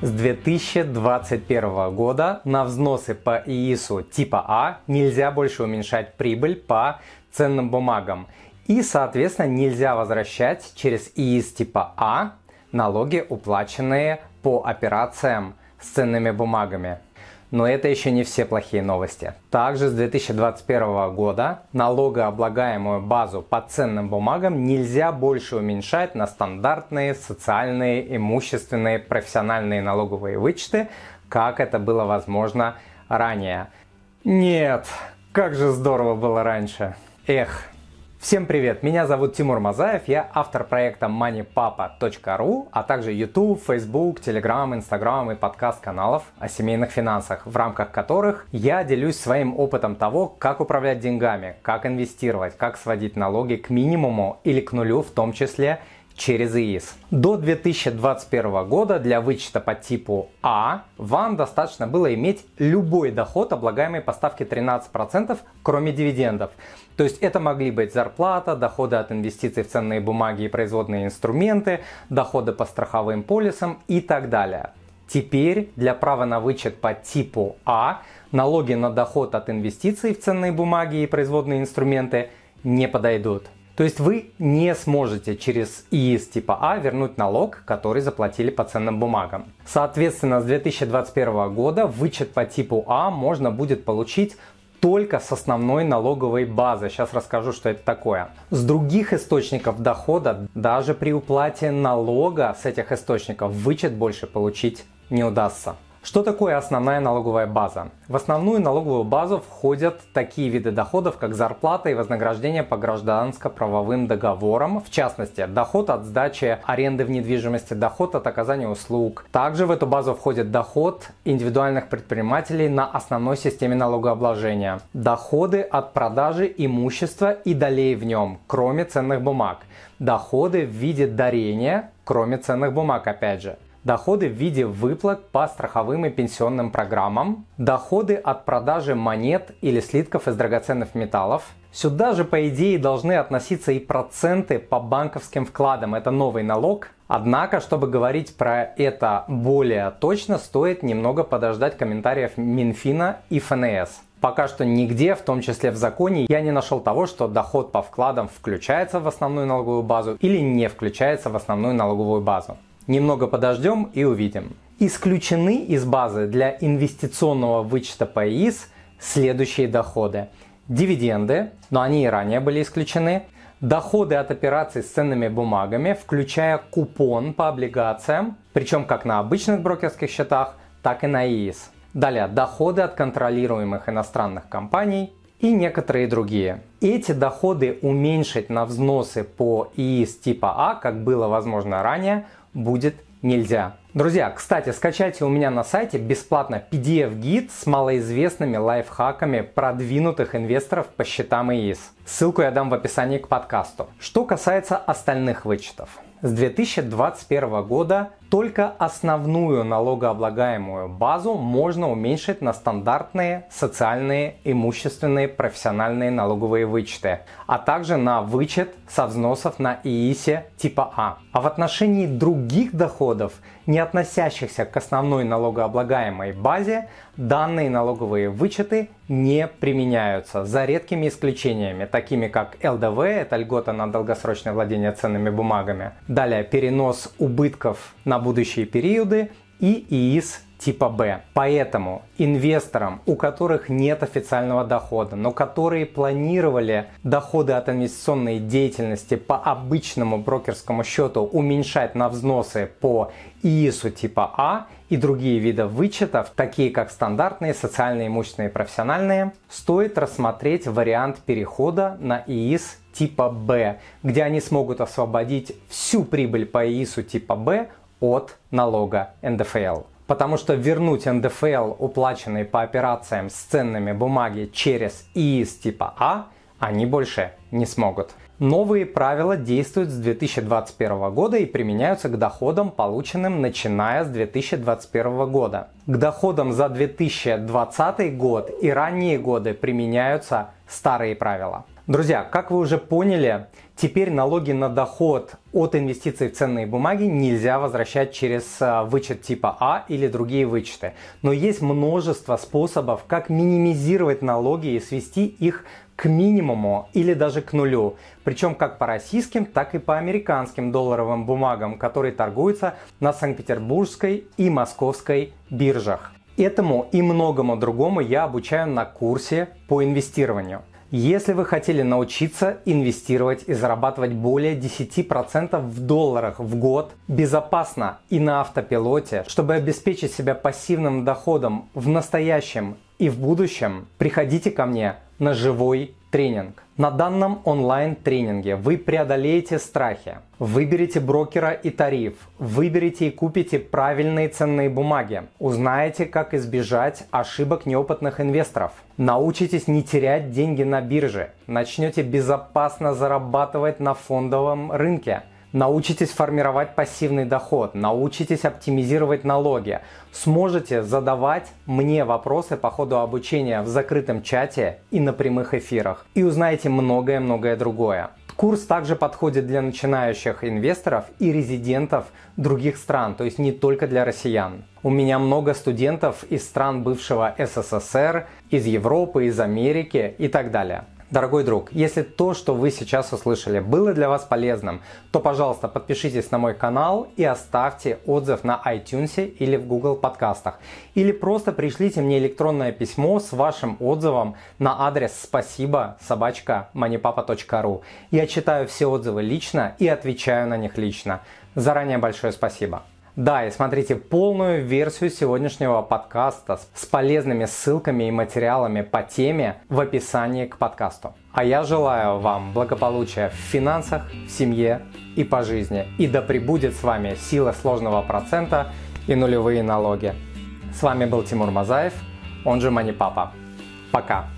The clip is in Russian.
С 2021 года на взносы по ИИСу типа А нельзя больше уменьшать прибыль по ценным бумагам. И, соответственно, нельзя возвращать через ИИС типа А налоги, уплаченные по операциям с ценными бумагами. Но это еще не все плохие новости. Также с 2021 года налогооблагаемую базу по ценным бумагам нельзя больше уменьшать на стандартные социальные, имущественные, профессиональные налоговые вычеты, как это было возможно ранее. Нет, как же здорово было раньше. Эх, Всем привет! Меня зовут Тимур Мазаев, я автор проекта moneypapa.ru, а также YouTube, Facebook, Telegram, Instagram и подкаст-каналов о семейных финансах, в рамках которых я делюсь своим опытом того, как управлять деньгами, как инвестировать, как сводить налоги к минимуму или к нулю в том числе через ИИС. До 2021 года для вычета по типу А вам достаточно было иметь любой доход, облагаемый по ставке 13%, кроме дивидендов. То есть это могли быть зарплата, доходы от инвестиций в ценные бумаги и производные инструменты, доходы по страховым полисам и так далее. Теперь для права на вычет по типу А налоги на доход от инвестиций в ценные бумаги и производные инструменты не подойдут. То есть вы не сможете через ИИС типа А вернуть налог, который заплатили по ценным бумагам. Соответственно, с 2021 года вычет по типу А можно будет получить только с основной налоговой базы. Сейчас расскажу, что это такое. С других источников дохода, даже при уплате налога с этих источников, вычет больше получить не удастся. Что такое основная налоговая база? В основную налоговую базу входят такие виды доходов, как зарплата и вознаграждение по гражданско-правовым договорам, в частности, доход от сдачи аренды в недвижимости, доход от оказания услуг. Также в эту базу входит доход индивидуальных предпринимателей на основной системе налогообложения, доходы от продажи имущества и долей в нем, кроме ценных бумаг, доходы в виде дарения, кроме ценных бумаг опять же, доходы в виде выплат по страховым и пенсионным программам, доходы от продажи монет или слитков из драгоценных металлов. Сюда же, по идее, должны относиться и проценты по банковским вкладам. Это новый налог. Однако, чтобы говорить про это более точно, стоит немного подождать комментариев Минфина и ФНС. Пока что нигде, в том числе в законе, я не нашел того, что доход по вкладам включается в основную налоговую базу или не включается в основную налоговую базу. Немного подождем и увидим. Исключены из базы для инвестиционного вычета по ИИС следующие доходы. Дивиденды, но они и ранее были исключены. Доходы от операций с ценными бумагами, включая купон по облигациям, причем как на обычных брокерских счетах, так и на ИИС. Далее, доходы от контролируемых иностранных компаний и некоторые другие. Эти доходы уменьшить на взносы по ИИС типа А, как было возможно ранее, будет нельзя. Друзья, кстати, скачайте у меня на сайте бесплатно PDF-гид с малоизвестными лайфхаками продвинутых инвесторов по счетам ИИС. Ссылку я дам в описании к подкасту. Что касается остальных вычетов. С 2021 года только основную налогооблагаемую базу можно уменьшить на стандартные социальные, имущественные, профессиональные налоговые вычеты, а также на вычет со взносов на ИИСе типа А. А в отношении других доходов, не относящихся к основной налогооблагаемой базе, данные налоговые вычеты не применяются, за редкими исключениями, такими как ЛДВ, это льгота на долгосрочное владение ценными бумагами, далее перенос убытков на будущие периоды и ИИС типа Б. Поэтому инвесторам, у которых нет официального дохода, но которые планировали доходы от инвестиционной деятельности по обычному брокерскому счету уменьшать на взносы по ИИСу типа А и другие виды вычетов, такие как стандартные, социальные, имущественные и профессиональные, стоит рассмотреть вариант перехода на ИИС типа Б, где они смогут освободить всю прибыль по ИИСу типа Б от налога НДФЛ. Потому что вернуть НДФЛ, уплаченный по операциям с ценными бумаги через ИИС типа А, они больше не смогут. Новые правила действуют с 2021 года и применяются к доходам, полученным начиная с 2021 года. К доходам за 2020 год и ранние годы применяются старые правила. Друзья, как вы уже поняли, теперь налоги на доход от инвестиций в ценные бумаги нельзя возвращать через а, вычет типа А или другие вычеты. Но есть множество способов, как минимизировать налоги и свести их к минимуму или даже к нулю. Причем как по российским, так и по американским долларовым бумагам, которые торгуются на Санкт-Петербургской и Московской биржах. Этому и многому другому я обучаю на курсе по инвестированию. Если вы хотели научиться инвестировать и зарабатывать более 10% в долларах в год безопасно и на автопилоте, чтобы обеспечить себя пассивным доходом в настоящем и в будущем, приходите ко мне на живой тренинг. На данном онлайн-тренинге вы преодолеете страхи, выберете брокера и тариф, выберете и купите правильные ценные бумаги, узнаете, как избежать ошибок неопытных инвесторов, научитесь не терять деньги на бирже, начнете безопасно зарабатывать на фондовом рынке – научитесь формировать пассивный доход, научитесь оптимизировать налоги, сможете задавать мне вопросы по ходу обучения в закрытом чате и на прямых эфирах и узнаете многое-многое другое. Курс также подходит для начинающих инвесторов и резидентов других стран, то есть не только для россиян. У меня много студентов из стран бывшего СССР, из Европы, из Америки и так далее. Дорогой друг, если то, что вы сейчас услышали, было для вас полезным, то, пожалуйста, подпишитесь на мой канал и оставьте отзыв на iTunes или в Google подкастах. Или просто пришлите мне электронное письмо с вашим отзывом на адрес спасибо собачка moneypapa.ru. Я читаю все отзывы лично и отвечаю на них лично. Заранее большое спасибо. Да, и смотрите полную версию сегодняшнего подкаста с полезными ссылками и материалами по теме в описании к подкасту. А я желаю вам благополучия в финансах, в семье и по жизни. И да пребудет с вами сила сложного процента и нулевые налоги. С вами был Тимур Мазаев, он же Мани Папа. Пока!